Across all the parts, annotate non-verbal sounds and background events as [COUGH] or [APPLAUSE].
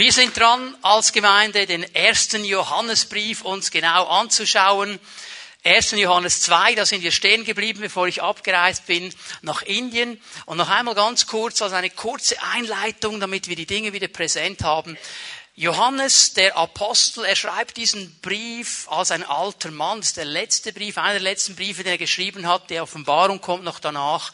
Wir sind dran, als Gemeinde den ersten Johannesbrief uns genau anzuschauen. 1. Johannes 2, da sind wir stehen geblieben, bevor ich abgereist bin nach Indien. Und noch einmal ganz kurz, als eine kurze Einleitung, damit wir die Dinge wieder präsent haben. Johannes, der Apostel, er schreibt diesen Brief als ein alter Mann. Das ist der letzte Brief, einer der letzten Briefe, den er geschrieben hat. Die Offenbarung kommt noch danach.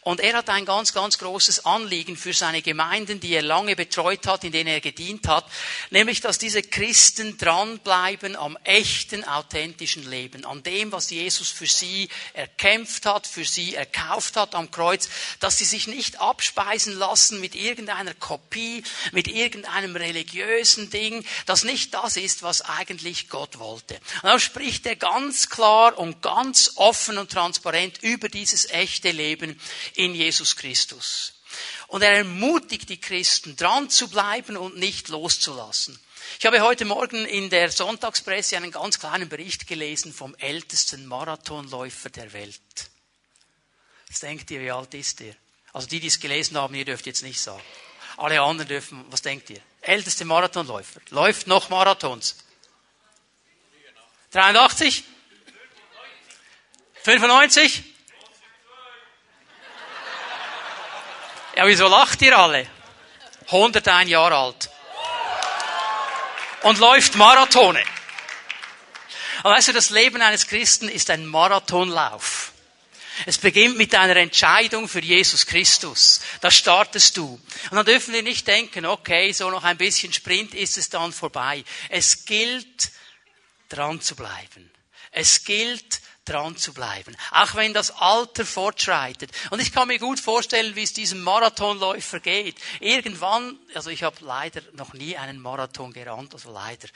Und er hat ein ganz, ganz großes Anliegen für seine Gemeinden, die er lange betreut hat, in denen er gedient hat, nämlich, dass diese Christen dranbleiben am echten, authentischen Leben, an dem, was Jesus für sie erkämpft hat, für sie erkauft hat am Kreuz, dass sie sich nicht abspeisen lassen mit irgendeiner Kopie, mit irgendeinem religiösen Ding, das nicht das ist, was eigentlich Gott wollte. Und da spricht er ganz klar und ganz offen und transparent über dieses echte Leben in Jesus Christus. Und er ermutigt die Christen, dran zu bleiben und nicht loszulassen. Ich habe heute Morgen in der Sonntagspresse einen ganz kleinen Bericht gelesen vom ältesten Marathonläufer der Welt. Was denkt ihr, wie alt ist er? Also die, die es gelesen haben, ihr dürft jetzt nicht sagen. Alle anderen dürfen, was denkt ihr? Älteste Marathonläufer. Läuft noch Marathons. 83? 95? Ja, wieso lacht ihr alle? 101 Jahre alt. Und läuft Marathone. Und weißt du, das Leben eines Christen ist ein Marathonlauf. Es beginnt mit einer Entscheidung für Jesus Christus. Da startest du. Und dann dürfen wir nicht denken, okay, so noch ein bisschen Sprint ist es dann vorbei. Es gilt, dran zu bleiben. Es gilt, dran zu bleiben. Auch wenn das Alter fortschreitet. Und ich kann mir gut vorstellen, wie es diesem Marathonläufer geht. Irgendwann, also ich habe leider noch nie einen Marathon gerannt, also leider.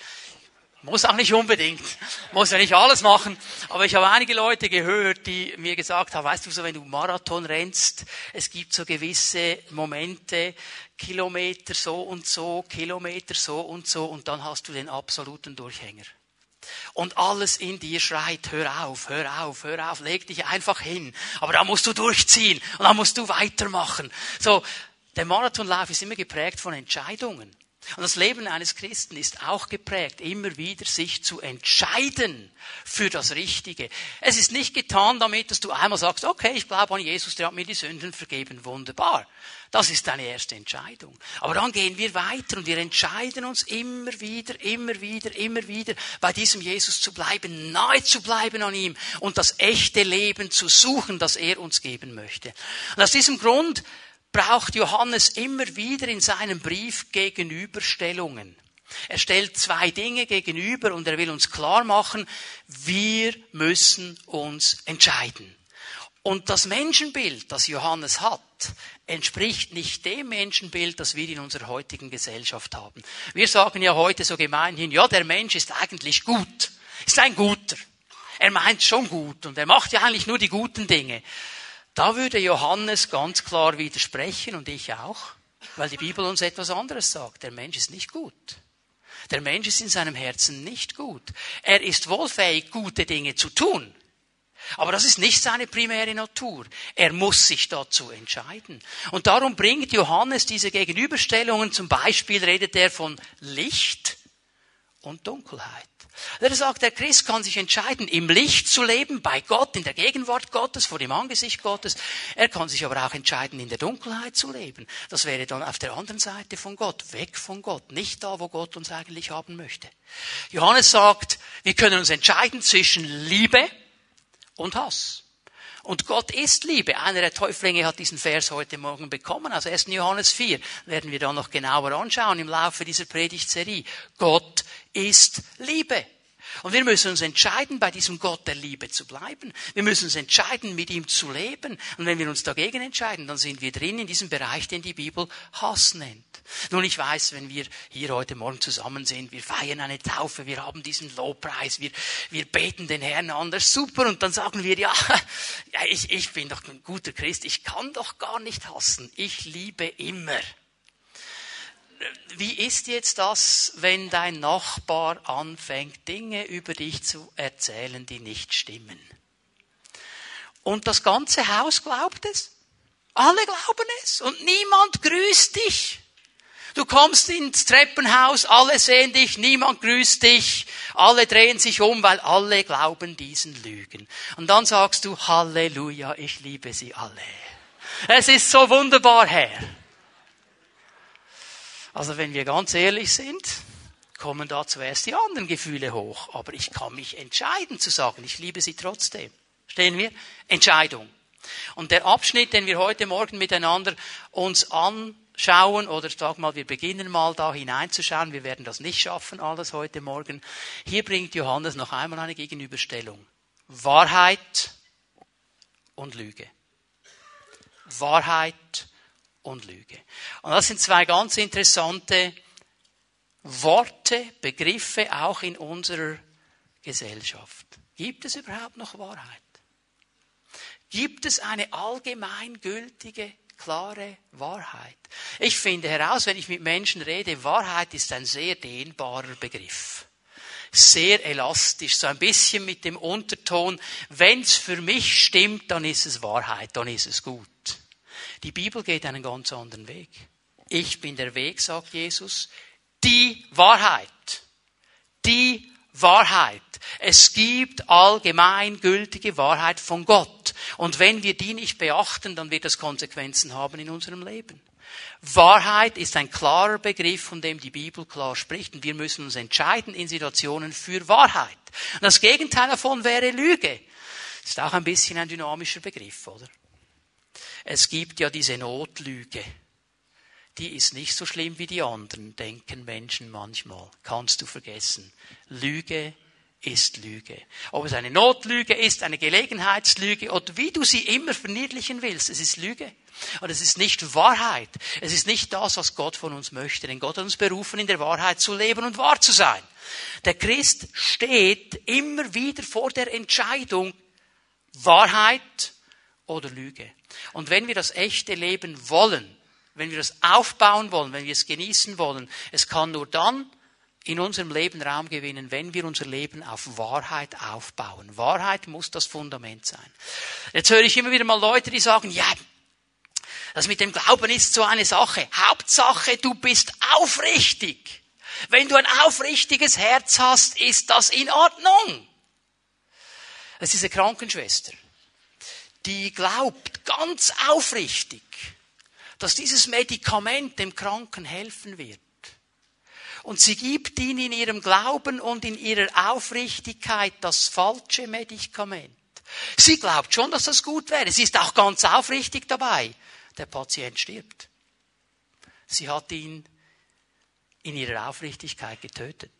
Muss auch nicht unbedingt. Muss ja nicht alles machen. Aber ich habe einige Leute gehört, die mir gesagt haben, weißt du so, wenn du Marathon rennst, es gibt so gewisse Momente, Kilometer so und so, Kilometer so und so, und dann hast du den absoluten Durchhänger. Und alles in dir schreit, hör auf, hör auf, hör auf, leg dich einfach hin. Aber da musst du durchziehen und da musst du weitermachen. So, der Marathonlauf ist immer geprägt von Entscheidungen. Und das Leben eines Christen ist auch geprägt, immer wieder sich zu entscheiden für das Richtige. Es ist nicht getan damit, dass du einmal sagst, okay, ich glaube an Jesus, der hat mir die Sünden vergeben, wunderbar. Das ist deine erste Entscheidung. Aber dann gehen wir weiter und wir entscheiden uns immer wieder, immer wieder, immer wieder bei diesem Jesus zu bleiben, nahe zu bleiben an ihm und das echte Leben zu suchen, das er uns geben möchte. Und aus diesem Grund braucht Johannes immer wieder in seinem Brief Gegenüberstellungen. Er stellt zwei Dinge gegenüber und er will uns klar machen, wir müssen uns entscheiden. Und das Menschenbild, das Johannes hat, entspricht nicht dem Menschenbild, das wir in unserer heutigen Gesellschaft haben. Wir sagen ja heute so gemeinhin, ja, der Mensch ist eigentlich gut, ist ein Guter. Er meint schon gut und er macht ja eigentlich nur die guten Dinge. Da würde Johannes ganz klar widersprechen und ich auch, weil die Bibel uns etwas anderes sagt. Der Mensch ist nicht gut. Der Mensch ist in seinem Herzen nicht gut. Er ist wohlfähig, gute Dinge zu tun. Aber das ist nicht seine primäre Natur. Er muss sich dazu entscheiden. Und darum bringt Johannes diese Gegenüberstellungen. Zum Beispiel redet er von Licht und Dunkelheit. Er sagt, der Christ kann sich entscheiden, im Licht zu leben, bei Gott, in der Gegenwart Gottes, vor dem Angesicht Gottes. Er kann sich aber auch entscheiden, in der Dunkelheit zu leben. Das wäre dann auf der anderen Seite von Gott, weg von Gott, nicht da, wo Gott uns eigentlich haben möchte. Johannes sagt, wir können uns entscheiden zwischen Liebe und Hass. Und Gott ist Liebe. Einer der Täuflinge hat diesen Vers heute Morgen bekommen, also 1. Johannes 4. Werden wir dann noch genauer anschauen im Laufe dieser Predigtserie. Gott ist Liebe. Und wir müssen uns entscheiden, bei diesem Gott der Liebe zu bleiben. Wir müssen uns entscheiden, mit ihm zu leben. Und wenn wir uns dagegen entscheiden, dann sind wir drin in diesem Bereich, den die Bibel Hass nennt. Nun, ich weiß, wenn wir hier heute Morgen zusammen sind, wir feiern eine Taufe, wir haben diesen Lobpreis, wir, wir beten den Herrn an, das ist super. Und dann sagen wir, ja, [LAUGHS] ja ich, ich bin doch ein guter Christ, ich kann doch gar nicht hassen, ich liebe immer. Wie ist jetzt das, wenn dein Nachbar anfängt, Dinge über dich zu erzählen, die nicht stimmen? Und das ganze Haus glaubt es. Alle glauben es und niemand grüßt dich. Du kommst ins Treppenhaus, alle sehen dich, niemand grüßt dich, alle drehen sich um, weil alle glauben diesen Lügen. Und dann sagst du, Halleluja, ich liebe sie alle. Es ist so wunderbar, Herr. Also wenn wir ganz ehrlich sind, kommen da zuerst die anderen Gefühle hoch. Aber ich kann mich entscheiden zu sagen, ich liebe sie trotzdem. Stehen wir? Entscheidung. Und der Abschnitt, den wir heute Morgen miteinander uns anschauen, oder sag mal, wir beginnen mal da hineinzuschauen, wir werden das nicht schaffen, alles heute Morgen. Hier bringt Johannes noch einmal eine Gegenüberstellung. Wahrheit und Lüge. Wahrheit und Lüge. Und das sind zwei ganz interessante Worte, Begriffe auch in unserer Gesellschaft. Gibt es überhaupt noch Wahrheit? Gibt es eine allgemeingültige, klare Wahrheit? Ich finde heraus, wenn ich mit Menschen rede, Wahrheit ist ein sehr dehnbarer Begriff. Sehr elastisch, so ein bisschen mit dem Unterton, wenn es für mich stimmt, dann ist es Wahrheit, dann ist es gut. Die Bibel geht einen ganz anderen Weg. Ich bin der Weg, sagt Jesus. Die Wahrheit. Die Wahrheit. Es gibt allgemeingültige Wahrheit von Gott. Und wenn wir die nicht beachten, dann wird das Konsequenzen haben in unserem Leben. Wahrheit ist ein klarer Begriff, von dem die Bibel klar spricht. Und wir müssen uns entscheiden in Situationen für Wahrheit. Und das Gegenteil davon wäre Lüge. Ist auch ein bisschen ein dynamischer Begriff, oder? Es gibt ja diese Notlüge. Die ist nicht so schlimm wie die anderen, denken Menschen manchmal. Kannst du vergessen. Lüge ist Lüge. Ob es eine Notlüge ist, eine Gelegenheitslüge oder wie du sie immer verniedlichen willst, es ist Lüge. Und es ist nicht Wahrheit. Es ist nicht das, was Gott von uns möchte. Denn Gott hat uns berufen, in der Wahrheit zu leben und wahr zu sein. Der Christ steht immer wieder vor der Entscheidung Wahrheit oder Lüge. Und wenn wir das echte Leben wollen, wenn wir das aufbauen wollen, wenn wir es genießen wollen, es kann nur dann in unserem Leben Raum gewinnen, wenn wir unser Leben auf Wahrheit aufbauen. Wahrheit muss das Fundament sein. Jetzt höre ich immer wieder mal Leute, die sagen, ja, das mit dem Glauben ist so eine Sache. Hauptsache, du bist aufrichtig. Wenn du ein aufrichtiges Herz hast, ist das in Ordnung. Das ist eine Krankenschwester die glaubt ganz aufrichtig, dass dieses Medikament dem Kranken helfen wird. Und sie gibt ihn in ihrem Glauben und in ihrer Aufrichtigkeit das falsche Medikament. Sie glaubt schon, dass das gut wäre. Sie ist auch ganz aufrichtig dabei. Der Patient stirbt. Sie hat ihn in ihrer Aufrichtigkeit getötet.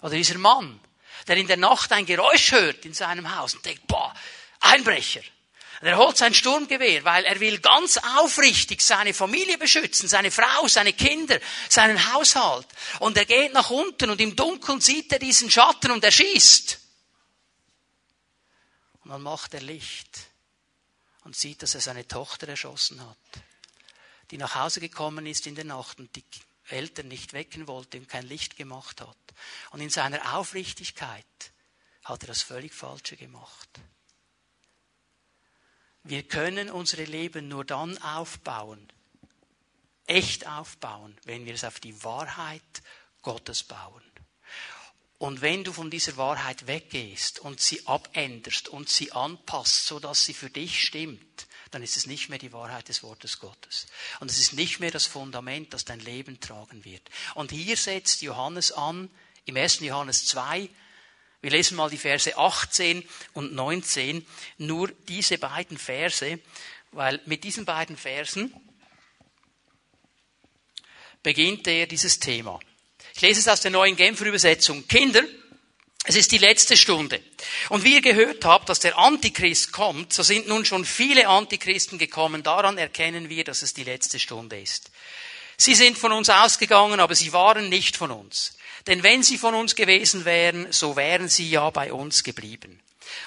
Oder dieser Mann, der in der Nacht ein Geräusch hört in seinem Haus und denkt, boah, Einbrecher. Er holt sein Sturmgewehr, weil er will ganz aufrichtig seine Familie beschützen, seine Frau, seine Kinder, seinen Haushalt. Und er geht nach unten und im Dunkeln sieht er diesen Schatten und er schießt. Und dann macht er Licht und sieht, dass er seine Tochter erschossen hat, die nach Hause gekommen ist in der Nacht und die Eltern nicht wecken wollte und kein Licht gemacht hat. Und in seiner Aufrichtigkeit hat er das völlig Falsche gemacht. Wir können unsere Leben nur dann aufbauen, echt aufbauen, wenn wir es auf die Wahrheit Gottes bauen. Und wenn du von dieser Wahrheit weggehst und sie abänderst und sie anpasst, so dass sie für dich stimmt, dann ist es nicht mehr die Wahrheit des Wortes Gottes. Und es ist nicht mehr das Fundament, das dein Leben tragen wird. Und hier setzt Johannes an, im 1. Johannes 2, wir lesen mal die Verse 18 und 19, nur diese beiden Verse, weil mit diesen beiden Versen beginnt er dieses Thema. Ich lese es aus der neuen Genfer Übersetzung. Kinder, es ist die letzte Stunde. Und wie ihr gehört habt, dass der Antichrist kommt, so sind nun schon viele Antichristen gekommen. Daran erkennen wir, dass es die letzte Stunde ist. Sie sind von uns ausgegangen, aber sie waren nicht von uns. Denn wenn sie von uns gewesen wären, so wären sie ja bei uns geblieben.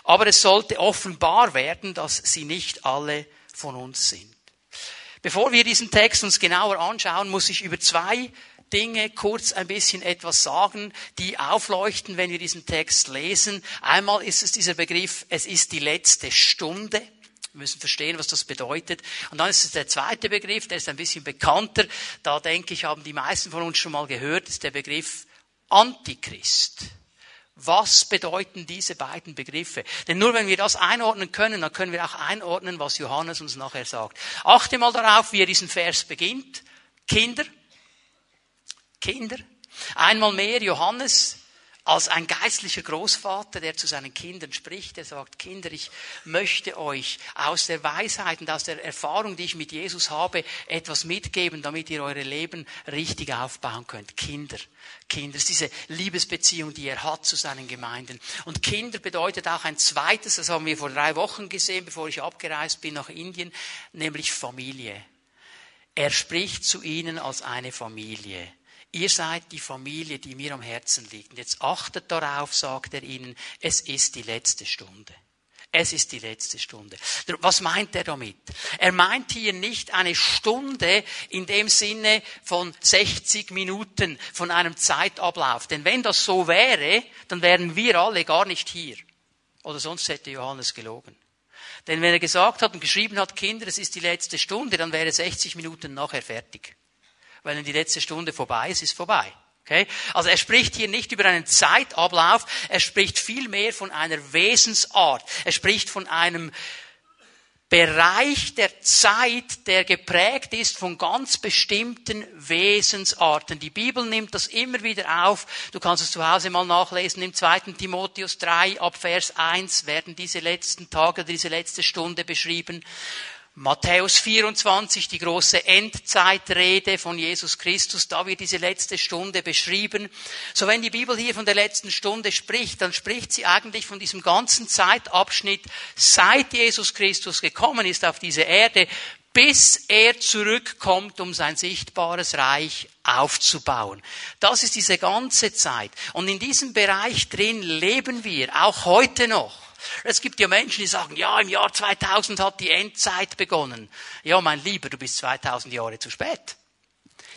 Aber es sollte offenbar werden, dass sie nicht alle von uns sind. Bevor wir diesen Text uns genauer anschauen, muss ich über zwei Dinge kurz ein bisschen etwas sagen, die aufleuchten, wenn wir diesen Text lesen. Einmal ist es dieser Begriff, es ist die letzte Stunde. Wir müssen verstehen, was das bedeutet. Und dann ist es der zweite Begriff, der ist ein bisschen bekannter. Da denke ich, haben die meisten von uns schon mal gehört, ist der Begriff Antichrist. Was bedeuten diese beiden Begriffe? Denn nur wenn wir das einordnen können, dann können wir auch einordnen, was Johannes uns nachher sagt. Achte mal darauf, wie er diesen Vers beginnt. Kinder, Kinder. Einmal mehr Johannes als ein geistlicher Großvater, der zu seinen Kindern spricht, der sagt, Kinder, ich möchte euch aus der Weisheit und aus der Erfahrung, die ich mit Jesus habe, etwas mitgeben, damit ihr eure Leben richtig aufbauen könnt. Kinder, Kinder, ist diese Liebesbeziehung, die er hat zu seinen Gemeinden. Und Kinder bedeutet auch ein zweites, das haben wir vor drei Wochen gesehen, bevor ich abgereist bin nach Indien, nämlich Familie. Er spricht zu ihnen als eine Familie. Ihr seid die Familie, die mir am Herzen liegt. Und jetzt achtet darauf, sagt er ihnen, es ist die letzte Stunde. Es ist die letzte Stunde. Was meint er damit? Er meint hier nicht eine Stunde in dem Sinne von 60 Minuten von einem Zeitablauf. Denn wenn das so wäre, dann wären wir alle gar nicht hier. Oder sonst hätte Johannes gelogen. Denn wenn er gesagt hat und geschrieben hat, Kinder, es ist die letzte Stunde, dann wäre 60 Minuten nachher fertig wenn die letzte Stunde vorbei ist, ist vorbei. Okay? Also er spricht hier nicht über einen Zeitablauf, er spricht vielmehr von einer Wesensart. Er spricht von einem Bereich der Zeit, der geprägt ist von ganz bestimmten Wesensarten. Die Bibel nimmt das immer wieder auf. Du kannst es zu Hause mal nachlesen. Im 2. Timotheus 3 ab Vers 1 werden diese letzten Tage, diese letzte Stunde beschrieben. Matthäus 24, die große Endzeitrede von Jesus Christus, da wird diese letzte Stunde beschrieben. So wenn die Bibel hier von der letzten Stunde spricht, dann spricht sie eigentlich von diesem ganzen Zeitabschnitt, seit Jesus Christus gekommen ist auf diese Erde, bis er zurückkommt, um sein sichtbares Reich aufzubauen. Das ist diese ganze Zeit. Und in diesem Bereich drin leben wir, auch heute noch. Es gibt ja Menschen, die sagen, ja, im Jahr 2000 hat die Endzeit begonnen. Ja, mein Lieber, du bist 2000 Jahre zu spät.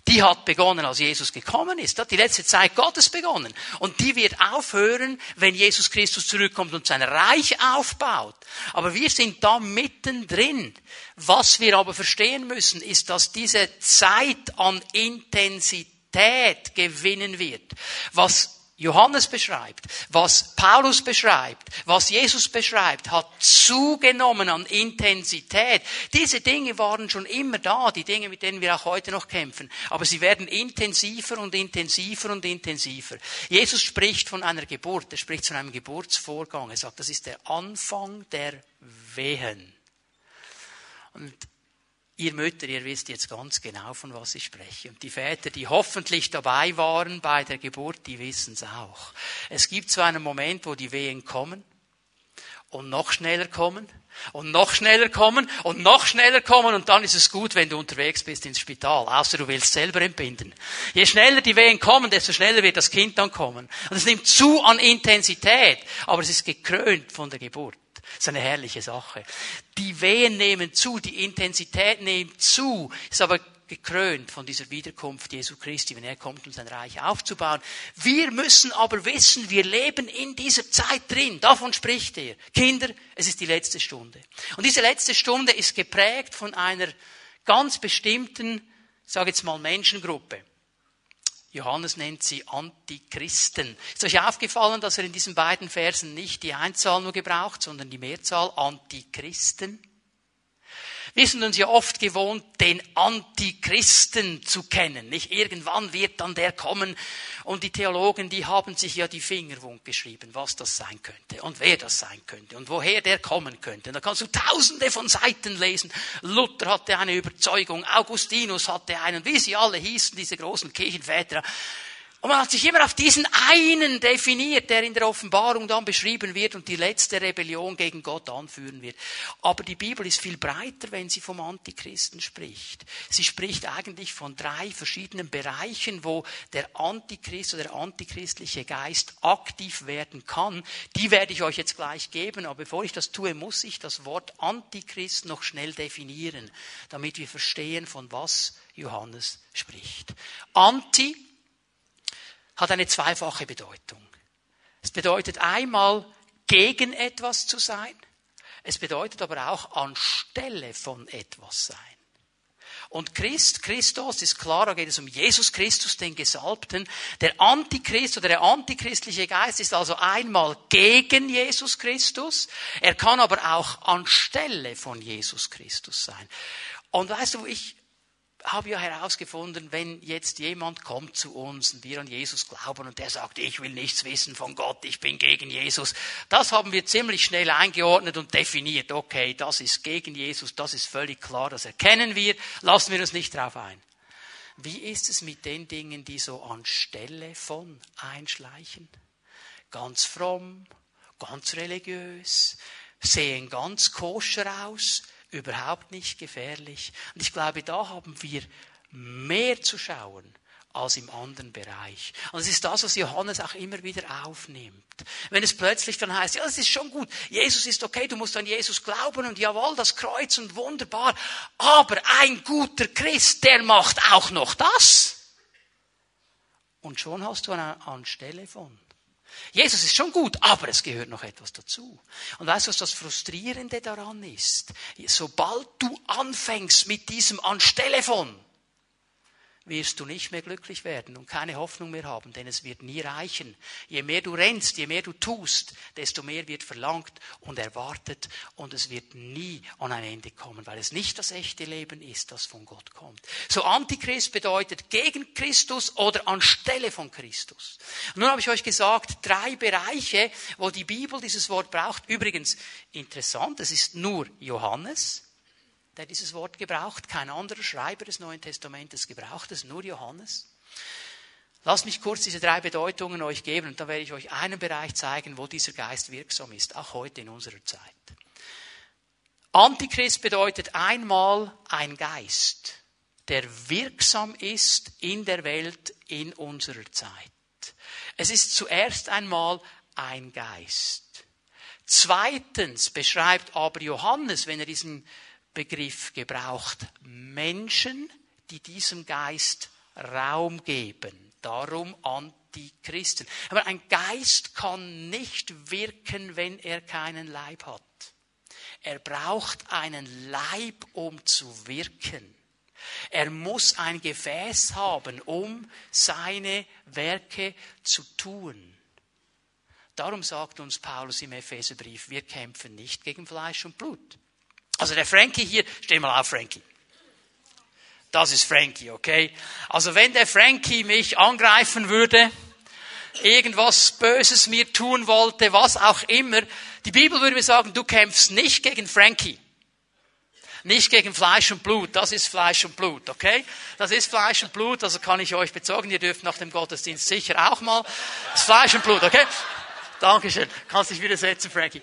Die hat begonnen, als Jesus gekommen ist. hat die letzte Zeit Gottes begonnen. Und die wird aufhören, wenn Jesus Christus zurückkommt und sein Reich aufbaut. Aber wir sind da mittendrin. Was wir aber verstehen müssen, ist, dass diese Zeit an Intensität gewinnen wird. Was Johannes beschreibt, was Paulus beschreibt, was Jesus beschreibt, hat zugenommen an Intensität. Diese Dinge waren schon immer da, die Dinge, mit denen wir auch heute noch kämpfen. Aber sie werden intensiver und intensiver und intensiver. Jesus spricht von einer Geburt, er spricht von einem Geburtsvorgang. Er sagt, das ist der Anfang der Wehen. Und Ihr Mütter, ihr wisst jetzt ganz genau, von was ich spreche. Und die Väter, die hoffentlich dabei waren bei der Geburt, die wissen es auch. Es gibt so einen Moment, wo die Wehen kommen und noch schneller kommen und noch schneller kommen und noch schneller kommen und dann ist es gut, wenn du unterwegs bist ins Spital, außer du willst selber entbinden. Je schneller die Wehen kommen, desto schneller wird das Kind dann kommen. Und es nimmt zu an Intensität, aber es ist gekrönt von der Geburt. Das ist eine herrliche Sache. Die Wehen nehmen zu, die Intensität nimmt zu, ist aber gekrönt von dieser Wiederkunft Jesu Christi, wenn er kommt, um sein Reich aufzubauen. Wir müssen aber wissen, wir leben in dieser Zeit drin. Davon spricht er. Kinder, es ist die letzte Stunde. Und diese letzte Stunde ist geprägt von einer ganz bestimmten, ich sage jetzt mal Menschengruppe. Johannes nennt sie Antichristen. Ist euch aufgefallen, dass er in diesen beiden Versen nicht die Einzahl nur gebraucht, sondern die Mehrzahl Antichristen? Wir sind uns ja oft gewohnt, den Antichristen zu kennen. Nicht irgendwann wird dann der kommen. Und die Theologen, die haben sich ja die Finger wund geschrieben, was das sein könnte und wer das sein könnte und woher der kommen könnte. Und da kannst du tausende von Seiten lesen. Luther hatte eine Überzeugung, Augustinus hatte einen, wie sie alle hießen, diese großen Kirchenväter. Und man hat sich immer auf diesen einen definiert, der in der Offenbarung dann beschrieben wird und die letzte Rebellion gegen Gott anführen wird. Aber die Bibel ist viel breiter, wenn sie vom Antichristen spricht. Sie spricht eigentlich von drei verschiedenen Bereichen, wo der Antichrist oder der antichristliche Geist aktiv werden kann. Die werde ich euch jetzt gleich geben, aber bevor ich das tue, muss ich das Wort Antichrist noch schnell definieren, damit wir verstehen, von was Johannes spricht. Anti hat eine zweifache Bedeutung. Es bedeutet einmal, gegen etwas zu sein. Es bedeutet aber auch anstelle von etwas sein. Und Christ, Christus ist klar, da geht es um Jesus Christus, den Gesalbten. Der Antichrist oder der antichristliche Geist ist also einmal gegen Jesus Christus. Er kann aber auch anstelle von Jesus Christus sein. Und weißt du, ich habe ja herausgefunden, wenn jetzt jemand kommt zu uns und wir an Jesus glauben und der sagt, ich will nichts wissen von Gott, ich bin gegen Jesus, das haben wir ziemlich schnell eingeordnet und definiert. Okay, das ist gegen Jesus, das ist völlig klar, das erkennen wir, lassen wir uns nicht drauf ein. Wie ist es mit den Dingen, die so anstelle von einschleichen? Ganz fromm, ganz religiös, sehen ganz koscher aus, überhaupt nicht gefährlich. Und ich glaube, da haben wir mehr zu schauen als im anderen Bereich. Und es ist das, was Johannes auch immer wieder aufnimmt. Wenn es plötzlich dann heißt, ja, das ist schon gut, Jesus ist okay, du musst an Jesus glauben und jawohl, das Kreuz und wunderbar, aber ein guter Christ, der macht auch noch das. Und schon hast du eine Anstelle von. Jesus ist schon gut, aber es gehört noch etwas dazu. Und weißt du, was das Frustrierende daran ist? Sobald du anfängst mit diesem anstelle von, wirst du nicht mehr glücklich werden und keine Hoffnung mehr haben, denn es wird nie reichen. Je mehr du rennst, je mehr du tust, desto mehr wird verlangt und erwartet und es wird nie an ein Ende kommen, weil es nicht das echte Leben ist, das von Gott kommt. So Antichrist bedeutet gegen Christus oder anstelle von Christus. Nun habe ich euch gesagt, drei Bereiche, wo die Bibel dieses Wort braucht. Übrigens interessant, es ist nur Johannes, der dieses Wort gebraucht. Kein anderer Schreiber des Neuen Testamentes gebraucht es, nur Johannes. Lasst mich kurz diese drei Bedeutungen euch geben und dann werde ich euch einen Bereich zeigen, wo dieser Geist wirksam ist, auch heute in unserer Zeit. Antichrist bedeutet einmal ein Geist, der wirksam ist in der Welt in unserer Zeit. Es ist zuerst einmal ein Geist. Zweitens beschreibt aber Johannes, wenn er diesen Begriff gebraucht. Menschen, die diesem Geist Raum geben. Darum Antichristen. Aber ein Geist kann nicht wirken, wenn er keinen Leib hat. Er braucht einen Leib, um zu wirken. Er muss ein Gefäß haben, um seine Werke zu tun. Darum sagt uns Paulus im Epheserbrief, wir kämpfen nicht gegen Fleisch und Blut, also der Frankie hier, steh mal auf, Frankie. Das ist Frankie, okay? Also wenn der Frankie mich angreifen würde, irgendwas Böses mir tun wollte, was auch immer, die Bibel würde mir sagen, du kämpfst nicht gegen Frankie. Nicht gegen Fleisch und Blut, das ist Fleisch und Blut, okay? Das ist Fleisch und Blut, also kann ich euch bezogen, ihr dürft nach dem Gottesdienst sicher auch mal. Das ist Fleisch und Blut, okay? Dankeschön. Kannst dich wieder setzen, Frankie.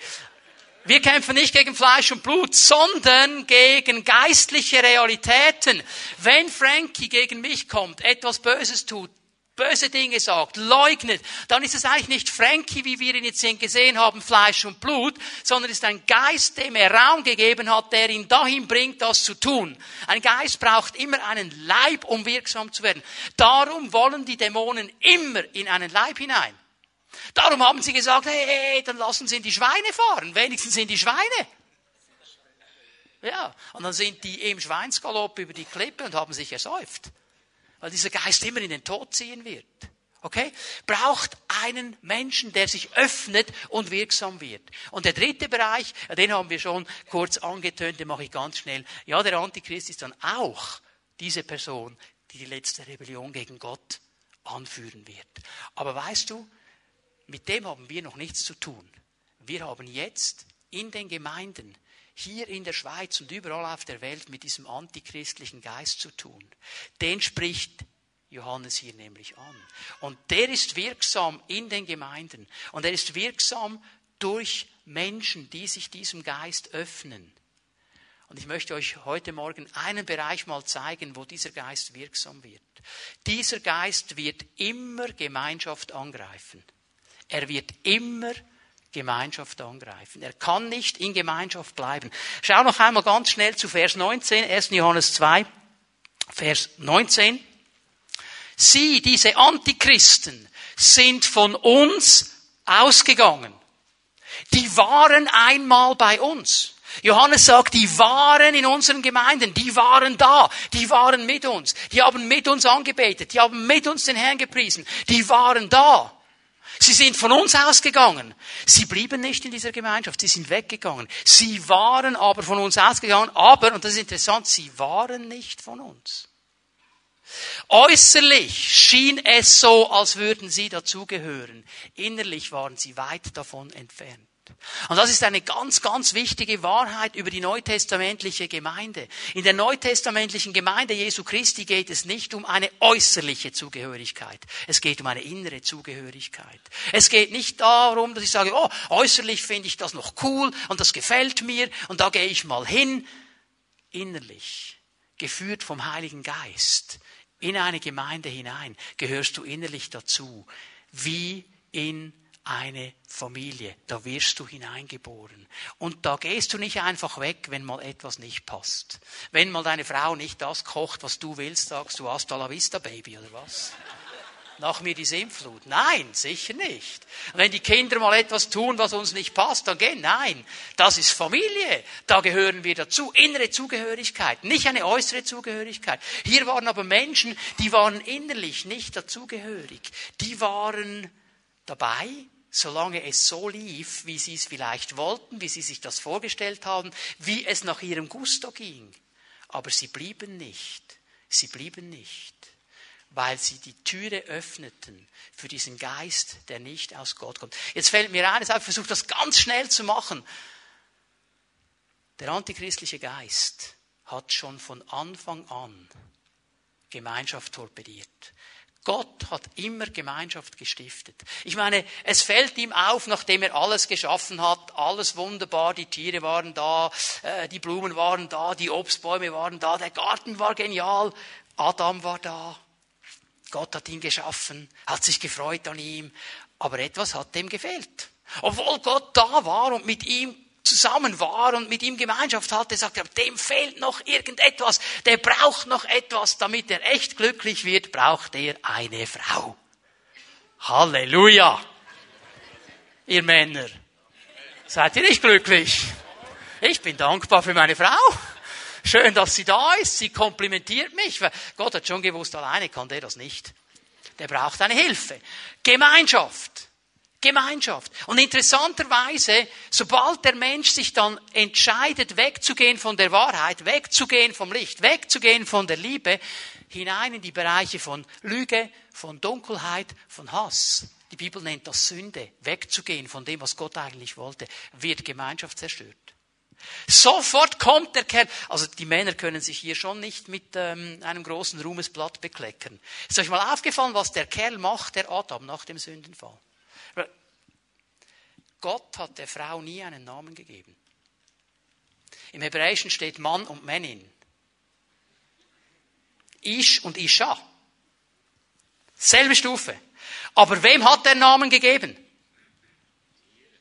Wir kämpfen nicht gegen Fleisch und Blut, sondern gegen geistliche Realitäten. Wenn Frankie gegen mich kommt, etwas Böses tut, böse Dinge sagt, leugnet, dann ist es eigentlich nicht Frankie, wie wir ihn jetzt gesehen haben, Fleisch und Blut, sondern ist ein Geist, dem er Raum gegeben hat, der ihn dahin bringt, das zu tun. Ein Geist braucht immer einen Leib, um wirksam zu werden. Darum wollen die Dämonen immer in einen Leib hinein. Darum haben sie gesagt, hey, hey, dann lassen sie in die Schweine fahren, wenigstens in die Schweine. Ja, und dann sind die im Schweinsgalopp über die Klippe und haben sich ersäuft. Weil dieser Geist immer in den Tod ziehen wird. Okay? Braucht einen Menschen, der sich öffnet und wirksam wird. Und der dritte Bereich, den haben wir schon kurz angetönt, den mache ich ganz schnell. Ja, der Antichrist ist dann auch diese Person, die die letzte Rebellion gegen Gott anführen wird. Aber weißt du, mit dem haben wir noch nichts zu tun. Wir haben jetzt in den Gemeinden, hier in der Schweiz und überall auf der Welt mit diesem antichristlichen Geist zu tun. Den spricht Johannes hier nämlich an. Und der ist wirksam in den Gemeinden. Und er ist wirksam durch Menschen, die sich diesem Geist öffnen. Und ich möchte euch heute Morgen einen Bereich mal zeigen, wo dieser Geist wirksam wird. Dieser Geist wird immer Gemeinschaft angreifen. Er wird immer Gemeinschaft angreifen. Er kann nicht in Gemeinschaft bleiben. Schau noch einmal ganz schnell zu Vers 19, 1. Johannes 2, Vers 19. Sie, diese Antichristen, sind von uns ausgegangen. Die waren einmal bei uns. Johannes sagt, die waren in unseren Gemeinden, die waren da, die waren mit uns, die haben mit uns angebetet, die haben mit uns den Herrn gepriesen, die waren da. Sie sind von uns ausgegangen. Sie blieben nicht in dieser Gemeinschaft, sie sind weggegangen. Sie waren aber von uns ausgegangen, aber, und das ist interessant, sie waren nicht von uns. Äußerlich schien es so, als würden sie dazugehören. Innerlich waren sie weit davon entfernt. Und das ist eine ganz, ganz wichtige Wahrheit über die neutestamentliche Gemeinde. In der neutestamentlichen Gemeinde Jesu Christi geht es nicht um eine äußerliche Zugehörigkeit. Es geht um eine innere Zugehörigkeit. Es geht nicht darum, dass ich sage, oh, äußerlich finde ich das noch cool und das gefällt mir und da gehe ich mal hin. Innerlich, geführt vom Heiligen Geist, in eine Gemeinde hinein, gehörst du innerlich dazu, wie in eine Familie. Da wirst du hineingeboren. Und da gehst du nicht einfach weg, wenn mal etwas nicht passt. Wenn mal deine Frau nicht das kocht, was du willst, sagst du hasta la vista, Baby, oder was? Nach mir die Sintflut. Nein, sicher nicht. wenn die Kinder mal etwas tun, was uns nicht passt, dann gehen. Nein, das ist Familie. Da gehören wir dazu. Innere Zugehörigkeit, nicht eine äußere Zugehörigkeit. Hier waren aber Menschen, die waren innerlich nicht dazugehörig. Die waren dabei, solange es so lief, wie sie es vielleicht wollten, wie sie sich das vorgestellt haben, wie es nach ihrem Gusto ging. Aber sie blieben nicht. Sie blieben nicht, weil sie die Türe öffneten für diesen Geist, der nicht aus Gott kommt. Jetzt fällt mir auf, ich versuche das ganz schnell zu machen. Der antichristliche Geist hat schon von Anfang an Gemeinschaft torpediert. Gott hat immer Gemeinschaft gestiftet. Ich meine, es fällt ihm auf, nachdem er alles geschaffen hat, alles wunderbar, die Tiere waren da, äh, die Blumen waren da, die Obstbäume waren da, der Garten war genial, Adam war da. Gott hat ihn geschaffen, hat sich gefreut an ihm, aber etwas hat dem gefehlt. Obwohl Gott da war und mit ihm zusammen war und mit ihm Gemeinschaft hatte, sagt er, dem fehlt noch irgendetwas, der braucht noch etwas, damit er echt glücklich wird, braucht er eine Frau. Halleluja! Ihr Männer, seid ihr nicht glücklich? Ich bin dankbar für meine Frau. Schön, dass sie da ist. Sie komplimentiert mich. Gott hat schon gewusst, alleine kann der das nicht. Der braucht eine Hilfe. Gemeinschaft. Gemeinschaft. Und interessanterweise, sobald der Mensch sich dann entscheidet, wegzugehen von der Wahrheit, wegzugehen vom Licht, wegzugehen von der Liebe, hinein in die Bereiche von Lüge, von Dunkelheit, von Hass. Die Bibel nennt das Sünde, wegzugehen von dem, was Gott eigentlich wollte, wird Gemeinschaft zerstört. Sofort kommt der Kerl. Also die Männer können sich hier schon nicht mit ähm, einem großen Ruhmesblatt bekleckern. Ist euch mal aufgefallen, was der Kerl macht, der Adam nach dem Sündenfall? Gott hat der Frau nie einen Namen gegeben. Im Hebräischen steht Mann und Männin. Ish und Isha. Selbe Stufe. Aber wem hat er Namen gegeben?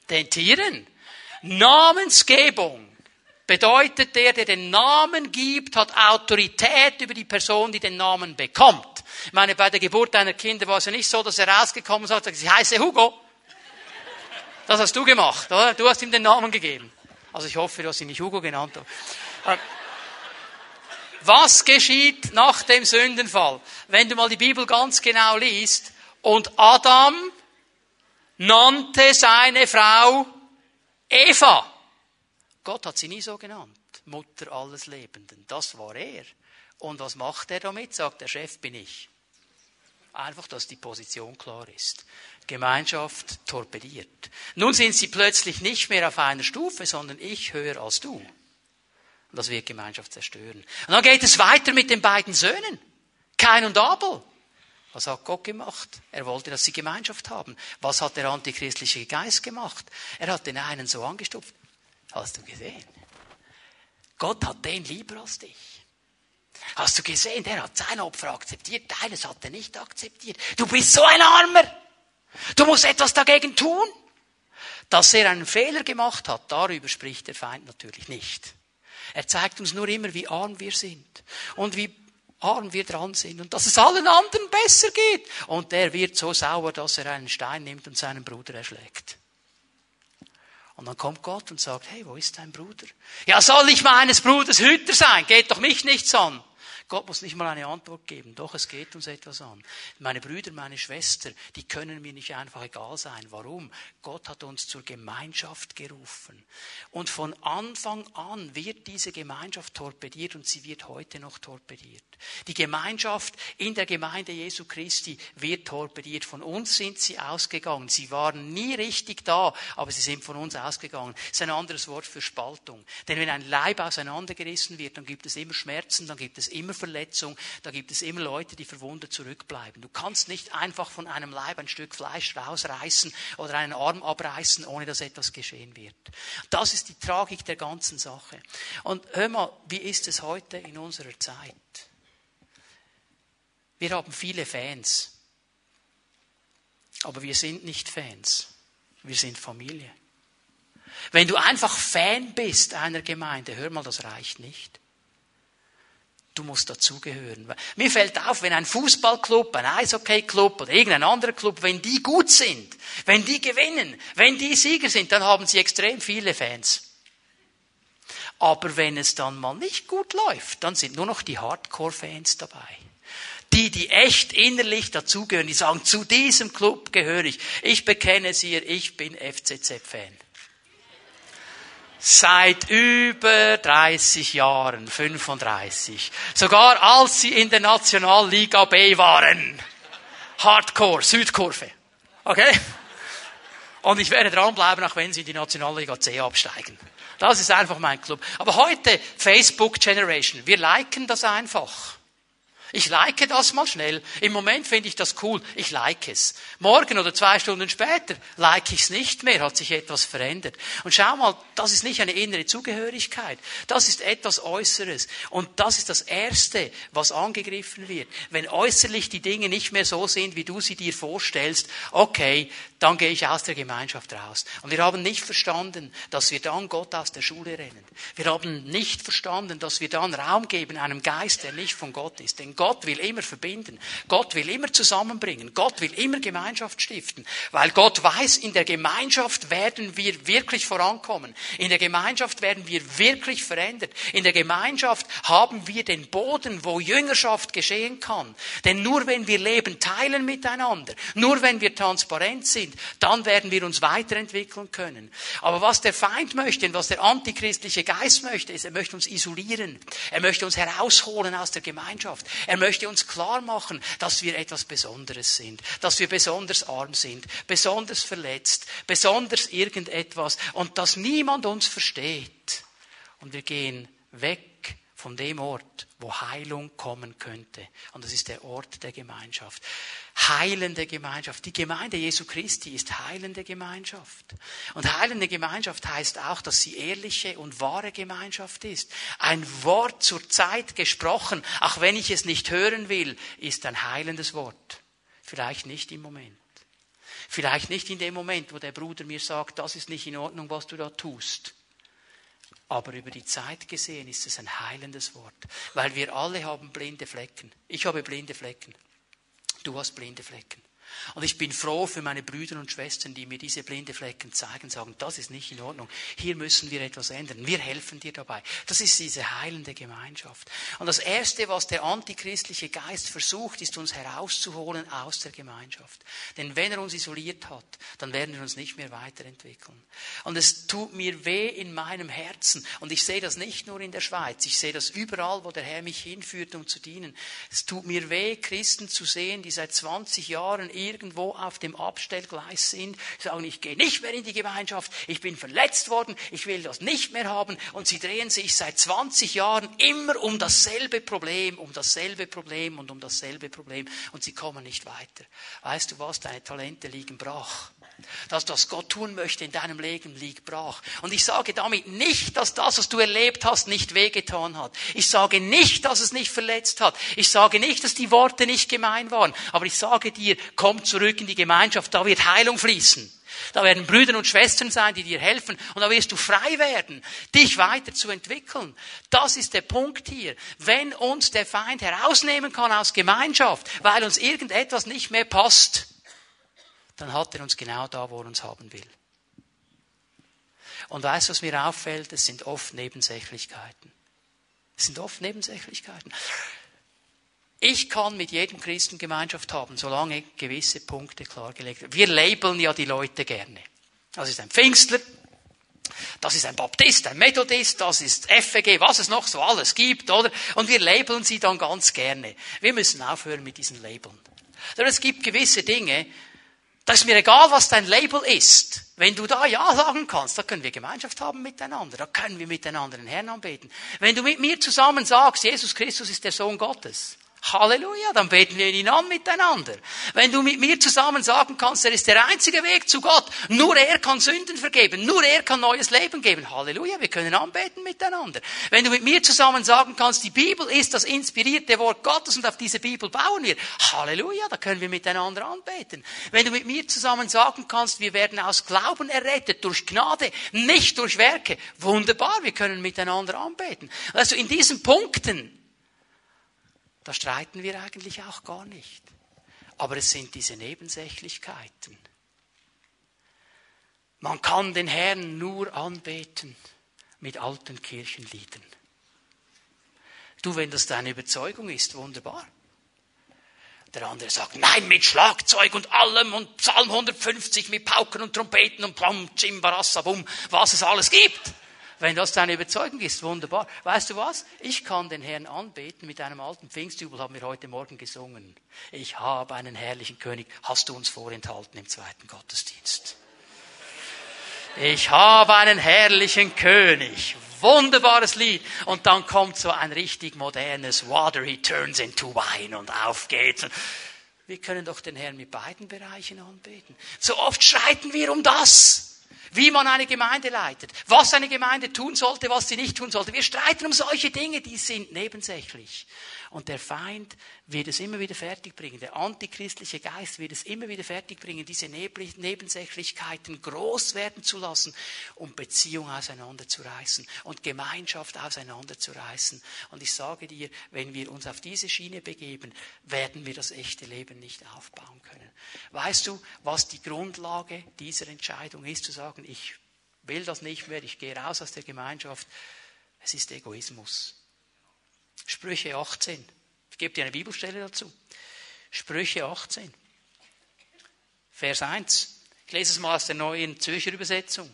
Den Tieren. Namensgebung bedeutet, der, der den Namen gibt, hat Autorität über die Person, die den Namen bekommt. Ich meine, bei der Geburt deiner Kinder war es ja nicht so, dass er rausgekommen ist und sagt, sie heiße Hugo. Das hast du gemacht, oder? Du hast ihm den Namen gegeben. Also ich hoffe, du hast ihn nicht Hugo genannt. Äh, was geschieht nach dem Sündenfall? Wenn du mal die Bibel ganz genau liest, und Adam nannte seine Frau Eva. Gott hat sie nie so genannt. Mutter alles Lebenden. Das war er. Und was macht er damit? Sagt der Chef bin ich. Einfach, dass die Position klar ist. Gemeinschaft torpediert. Nun sind sie plötzlich nicht mehr auf einer Stufe, sondern ich höher als du. Und das wird Gemeinschaft zerstören. Und dann geht es weiter mit den beiden Söhnen. Kain und Abel. Was hat Gott gemacht? Er wollte, dass sie Gemeinschaft haben. Was hat der antichristliche Geist gemacht? Er hat den einen so angestupft. Hast du gesehen? Gott hat den lieber als dich. Hast du gesehen, der hat sein Opfer akzeptiert, deines hat er nicht akzeptiert. Du bist so ein Armer. Du musst etwas dagegen tun. Dass er einen Fehler gemacht hat, darüber spricht der Feind natürlich nicht. Er zeigt uns nur immer, wie arm wir sind und wie arm wir dran sind und dass es allen anderen besser geht. Und der wird so sauer, dass er einen Stein nimmt und seinen Bruder erschlägt. Und dann kommt Gott und sagt, hey, wo ist dein Bruder? Ja, soll ich meines Bruders Hüter sein? Geht doch mich nichts an. Gott muss nicht mal eine Antwort geben. Doch, es geht uns etwas an. Meine Brüder, meine Schwester, die können mir nicht einfach egal sein. Warum? Gott hat uns zur Gemeinschaft gerufen. Und von Anfang an wird diese Gemeinschaft torpediert und sie wird heute noch torpediert. Die Gemeinschaft in der Gemeinde Jesu Christi wird torpediert. Von uns sind sie ausgegangen. Sie waren nie richtig da, aber sie sind von uns ausgegangen. Das ist ein anderes Wort für Spaltung. Denn wenn ein Leib auseinandergerissen wird, dann gibt es immer Schmerzen, dann gibt es immer Verletzung, da gibt es immer Leute, die verwundet zurückbleiben. Du kannst nicht einfach von einem Leib ein Stück Fleisch rausreißen oder einen Arm abreißen, ohne dass etwas geschehen wird. Das ist die Tragik der ganzen Sache. Und hör mal, wie ist es heute in unserer Zeit? Wir haben viele Fans, aber wir sind nicht Fans, wir sind Familie. Wenn du einfach Fan bist einer Gemeinde, hör mal, das reicht nicht. Du musst dazugehören. Mir fällt auf, wenn ein Fußballclub, ein Eishockeyclub oder irgendein anderer Club, wenn die gut sind, wenn die gewinnen, wenn die Sieger sind, dann haben sie extrem viele Fans. Aber wenn es dann mal nicht gut läuft, dann sind nur noch die Hardcore-Fans dabei. Die, die echt innerlich dazugehören, die sagen, zu diesem Club gehöre ich. Ich bekenne es ihr, ich bin FCZ-Fan seit über 30 Jahren, 35. Sogar als sie in der Nationalliga B waren. Hardcore, Südkurve. Okay? Und ich werde dranbleiben, auch wenn sie in die Nationalliga C absteigen. Das ist einfach mein Club. Aber heute, Facebook Generation, wir liken das einfach. Ich like das mal schnell. Im Moment finde ich das cool. Ich like es. Morgen oder zwei Stunden später like ich es nicht mehr, hat sich etwas verändert. Und schau mal, das ist nicht eine innere Zugehörigkeit. Das ist etwas Äußeres. Und das ist das Erste, was angegriffen wird. Wenn äußerlich die Dinge nicht mehr so sind, wie du sie dir vorstellst, okay, dann gehe ich aus der Gemeinschaft raus. Und wir haben nicht verstanden, dass wir dann Gott aus der Schule rennen. Wir haben nicht verstanden, dass wir dann Raum geben einem Geist, der nicht von Gott ist. Denn Gott will immer verbinden. Gott will immer zusammenbringen. Gott will immer Gemeinschaft stiften. Weil Gott weiß, in der Gemeinschaft werden wir wirklich vorankommen. In der Gemeinschaft werden wir wirklich verändert. In der Gemeinschaft haben wir den Boden, wo Jüngerschaft geschehen kann. Denn nur wenn wir Leben teilen miteinander, nur wenn wir transparent sind, dann werden wir uns weiterentwickeln können. Aber was der Feind möchte und was der antichristliche Geist möchte, ist, er möchte uns isolieren. Er möchte uns herausholen aus der Gemeinschaft. Er möchte uns klar machen, dass wir etwas Besonderes sind, dass wir besonders arm sind, besonders verletzt, besonders irgendetwas und dass niemand uns versteht. Und wir gehen weg von dem Ort, wo Heilung kommen könnte. Und das ist der Ort der Gemeinschaft. Heilende Gemeinschaft. Die Gemeinde Jesu Christi ist heilende Gemeinschaft. Und heilende Gemeinschaft heißt auch, dass sie ehrliche und wahre Gemeinschaft ist. Ein Wort zur Zeit gesprochen, auch wenn ich es nicht hören will, ist ein heilendes Wort. Vielleicht nicht im Moment. Vielleicht nicht in dem Moment, wo der Bruder mir sagt, das ist nicht in Ordnung, was du da tust. Aber über die Zeit gesehen ist es ein heilendes Wort, weil wir alle haben blinde Flecken. Ich habe blinde Flecken. Du hast blinde Flecken. Und ich bin froh für meine Brüder und Schwestern, die mir diese blinde Flecken zeigen, sagen, das ist nicht in Ordnung. Hier müssen wir etwas ändern. Wir helfen dir dabei. Das ist diese heilende Gemeinschaft. Und das Erste, was der antichristliche Geist versucht, ist uns herauszuholen aus der Gemeinschaft. Denn wenn er uns isoliert hat, dann werden wir uns nicht mehr weiterentwickeln. Und es tut mir weh in meinem Herzen. Und ich sehe das nicht nur in der Schweiz. Ich sehe das überall, wo der Herr mich hinführt, um zu dienen. Es tut mir weh, Christen zu sehen, die seit 20 Jahren irgendwo auf dem Abstellgleis sind, sagen, ich gehe nicht mehr in die Gemeinschaft, ich bin verletzt worden, ich will das nicht mehr haben und sie drehen sich seit 20 Jahren immer um dasselbe Problem, um dasselbe Problem und um dasselbe Problem und sie kommen nicht weiter. Weißt du was, deine Talente liegen brach. Das, was Gott tun möchte in deinem Leben, liegt brach. Und ich sage damit nicht, dass das, was du erlebt hast, nicht wehgetan hat. Ich sage nicht, dass es nicht verletzt hat. Ich sage nicht, dass die Worte nicht gemein waren. Aber ich sage dir, komm zurück in die Gemeinschaft, da wird Heilung fließen. Da werden Brüder und Schwestern sein, die dir helfen. Und da wirst du frei werden, dich weiterzuentwickeln. Das ist der Punkt hier. Wenn uns der Feind herausnehmen kann aus Gemeinschaft, weil uns irgendetwas nicht mehr passt, dann hat er uns genau da, wo er uns haben will. Und weißt du, was mir auffällt? Es sind oft Nebensächlichkeiten. Es sind oft Nebensächlichkeiten. Ich kann mit jedem Christen Gemeinschaft haben, solange gewisse Punkte klargelegt werden. Wir labeln ja die Leute gerne. Das ist ein Pfingstler, das ist ein Baptist, ein Methodist, das ist FEG, was es noch so alles gibt, oder? Und wir labeln sie dann ganz gerne. Wir müssen aufhören mit diesen Labeln. Denn es gibt gewisse Dinge, das ist mir egal, was dein Label ist. Wenn du da Ja sagen kannst, da können wir Gemeinschaft haben miteinander, da können wir miteinander den Herrn anbeten. Wenn du mit mir zusammen sagst, Jesus Christus ist der Sohn Gottes, Halleluja, dann beten wir ihn an miteinander. Wenn du mit mir zusammen sagen kannst, er ist der einzige Weg zu Gott, nur er kann Sünden vergeben, nur er kann neues Leben geben. Halleluja, wir können anbeten miteinander. Wenn du mit mir zusammen sagen kannst, die Bibel ist das inspirierte Wort Gottes und auf diese Bibel bauen wir. Halleluja, da können wir miteinander anbeten. Wenn du mit mir zusammen sagen kannst, wir werden aus Glauben errettet, durch Gnade, nicht durch Werke. Wunderbar, wir können miteinander anbeten. Also in diesen Punkten, da streiten wir eigentlich auch gar nicht. Aber es sind diese Nebensächlichkeiten. Man kann den Herrn nur anbeten mit alten Kirchenliedern. Du, wenn das deine Überzeugung ist, wunderbar. Der andere sagt, nein, mit Schlagzeug und allem und Psalm 150 mit Pauken und Trompeten und Plam, Bum, was es alles gibt. Wenn das deine Überzeugung ist, wunderbar. Weißt du was? Ich kann den Herrn anbeten. Mit einem alten Pfingstjubel haben wir heute Morgen gesungen. Ich habe einen herrlichen König. Hast du uns vorenthalten im zweiten Gottesdienst? Ich habe einen herrlichen König. Wunderbares Lied. Und dann kommt so ein richtig modernes Water, he turns into wine und auf geht's. Wir können doch den Herrn mit beiden Bereichen anbeten. So oft schreiten wir um das wie man eine Gemeinde leitet, was eine Gemeinde tun sollte, was sie nicht tun sollte. Wir streiten um solche Dinge, die sind nebensächlich. Und der Feind wird es immer wieder fertigbringen. Der antichristliche Geist wird es immer wieder fertigbringen, diese Nebensächlichkeiten groß werden zu lassen, um Beziehung auseinanderzureißen und Gemeinschaft auseinanderzureißen. Und ich sage dir, wenn wir uns auf diese Schiene begeben, werden wir das echte Leben nicht aufbauen können. Weißt du, was die Grundlage dieser Entscheidung ist, zu sagen, ich will das nicht mehr, ich gehe raus aus der Gemeinschaft? Es ist Egoismus. Sprüche 18. Ich gebe dir eine Bibelstelle dazu. Sprüche 18. Vers 1. Ich lese es mal aus der neuen Zürcher Übersetzung.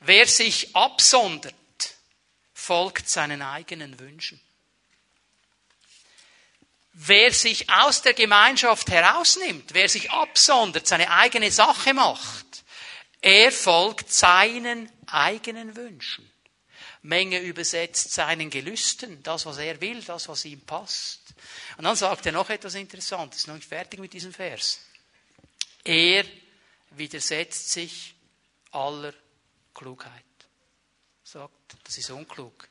Wer sich absondert, folgt seinen eigenen Wünschen. Wer sich aus der Gemeinschaft herausnimmt, wer sich absondert, seine eigene Sache macht, er folgt seinen eigenen Wünschen. Menge übersetzt seinen Gelüsten, das, was er will, das, was ihm passt. Und dann sagt er noch etwas Interessantes, noch nicht fertig mit diesem Vers. Er widersetzt sich aller Klugheit. Sagt, das ist unklug.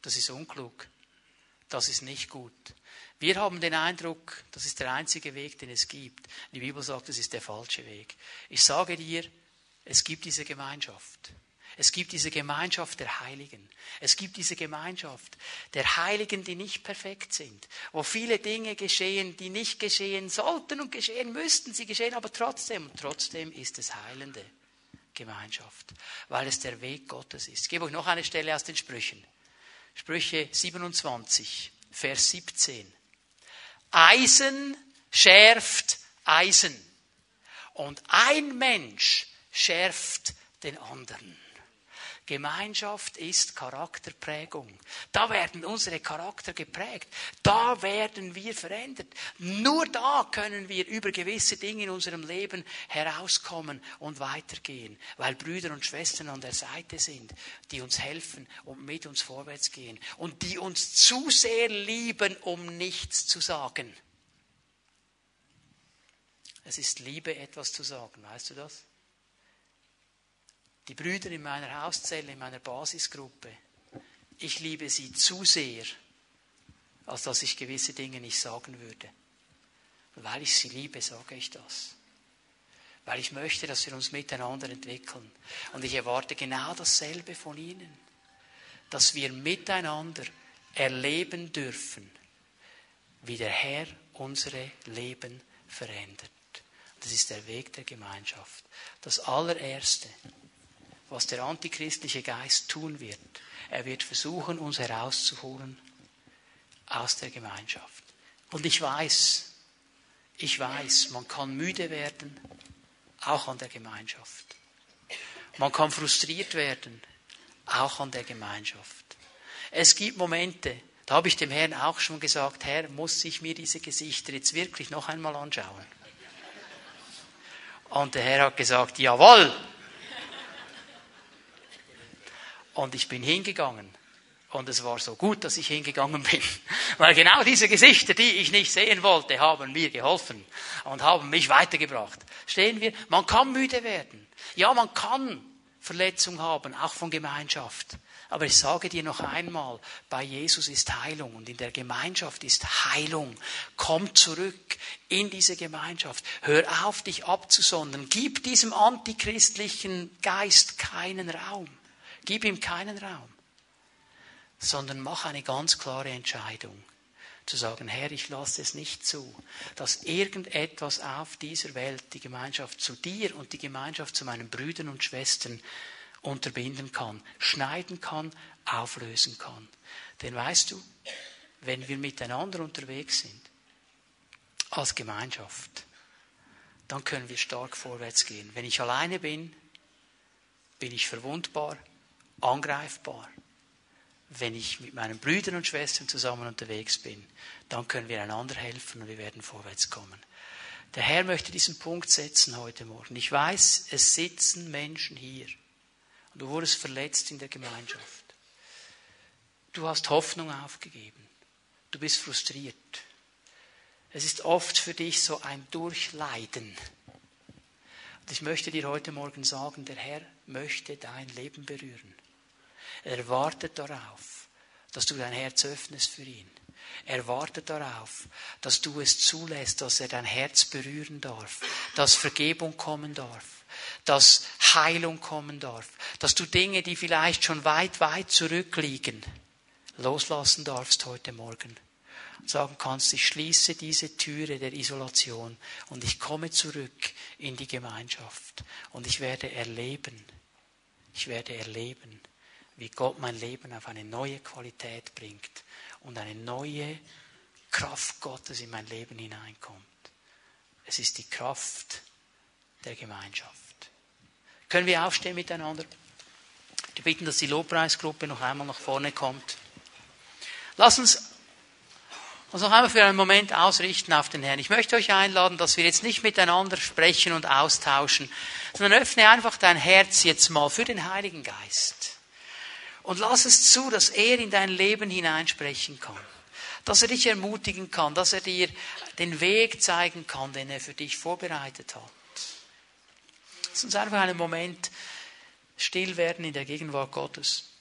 Das ist unklug. Das ist nicht gut. Wir haben den Eindruck, das ist der einzige Weg, den es gibt. Die Bibel sagt, das ist der falsche Weg. Ich sage dir, es gibt diese Gemeinschaft. Es gibt diese Gemeinschaft der Heiligen. Es gibt diese Gemeinschaft der Heiligen, die nicht perfekt sind, wo viele Dinge geschehen, die nicht geschehen sollten und geschehen müssten. Sie geschehen aber trotzdem. Und trotzdem ist es heilende Gemeinschaft, weil es der Weg Gottes ist. Ich gebe euch noch eine Stelle aus den Sprüchen. Sprüche 27, Vers 17. Eisen schärft Eisen. Und ein Mensch schärft den anderen. Gemeinschaft ist Charakterprägung. Da werden unsere Charakter geprägt. Da werden wir verändert. Nur da können wir über gewisse Dinge in unserem Leben herauskommen und weitergehen, weil Brüder und Schwestern an der Seite sind, die uns helfen und mit uns vorwärts gehen und die uns zu sehr lieben, um nichts zu sagen. Es ist Liebe, etwas zu sagen, weißt du das? Die Brüder in meiner Hauszelle, in meiner Basisgruppe, ich liebe sie zu sehr, als dass ich gewisse Dinge nicht sagen würde. Weil ich sie liebe, sage ich das. Weil ich möchte, dass wir uns miteinander entwickeln. Und ich erwarte genau dasselbe von Ihnen. Dass wir miteinander erleben dürfen, wie der Herr unsere Leben verändert. Das ist der Weg der Gemeinschaft. Das allererste, was der antichristliche Geist tun wird. Er wird versuchen, uns herauszuholen aus der Gemeinschaft. Und ich weiß, ich weiß, man kann müde werden, auch an der Gemeinschaft. Man kann frustriert werden, auch an der Gemeinschaft. Es gibt Momente, da habe ich dem Herrn auch schon gesagt, Herr, muss ich mir diese Gesichter jetzt wirklich noch einmal anschauen? Und der Herr hat gesagt, jawohl. Und ich bin hingegangen. Und es war so gut, dass ich hingegangen bin. [LAUGHS] Weil genau diese Gesichter, die ich nicht sehen wollte, haben mir geholfen und haben mich weitergebracht. Stehen wir? Man kann müde werden. Ja, man kann Verletzung haben, auch von Gemeinschaft. Aber ich sage dir noch einmal, bei Jesus ist Heilung und in der Gemeinschaft ist Heilung. Komm zurück in diese Gemeinschaft. Hör auf, dich abzusondern. Gib diesem antichristlichen Geist keinen Raum. Gib ihm keinen Raum. Sondern mach eine ganz klare Entscheidung zu sagen, Herr, ich lasse es nicht zu, dass irgendetwas auf dieser Welt die Gemeinschaft zu dir und die Gemeinschaft zu meinen Brüdern und Schwestern unterbinden kann, schneiden kann, auflösen kann. Denn weißt du, wenn wir miteinander unterwegs sind, als Gemeinschaft, dann können wir stark vorwärts gehen. Wenn ich alleine bin, bin ich verwundbar, angreifbar. Wenn ich mit meinen Brüdern und Schwestern zusammen unterwegs bin, dann können wir einander helfen und wir werden vorwärts kommen. Der Herr möchte diesen Punkt setzen heute Morgen. Ich weiß, es sitzen Menschen hier und du wurdest verletzt in der Gemeinschaft. Du hast Hoffnung aufgegeben. Du bist frustriert. Es ist oft für dich so ein Durchleiden. Und ich möchte dir heute Morgen sagen, der Herr möchte dein Leben berühren. Er wartet darauf, dass du dein Herz öffnest für ihn. Er wartet darauf, dass du es zulässt, dass er dein Herz berühren darf, dass Vergebung kommen darf dass Heilung kommen darf, dass du Dinge, die vielleicht schon weit, weit zurückliegen, loslassen darfst heute Morgen. Und sagen kannst, ich schließe diese Türe der Isolation und ich komme zurück in die Gemeinschaft und ich werde erleben, ich werde erleben, wie Gott mein Leben auf eine neue Qualität bringt und eine neue Kraft Gottes in mein Leben hineinkommt. Es ist die Kraft der Gemeinschaft. Können wir aufstehen miteinander? Wir bitten, dass die Lobpreisgruppe noch einmal nach vorne kommt. Lass uns uns noch einmal für einen Moment ausrichten auf den Herrn. Ich möchte euch einladen, dass wir jetzt nicht miteinander sprechen und austauschen, sondern öffne einfach dein Herz jetzt mal für den Heiligen Geist. Und lass es zu, dass er in dein Leben hineinsprechen kann. Dass er dich ermutigen kann, dass er dir den Weg zeigen kann, den er für dich vorbereitet hat. Lass uns einfach einen Moment still werden in der Gegenwart Gottes.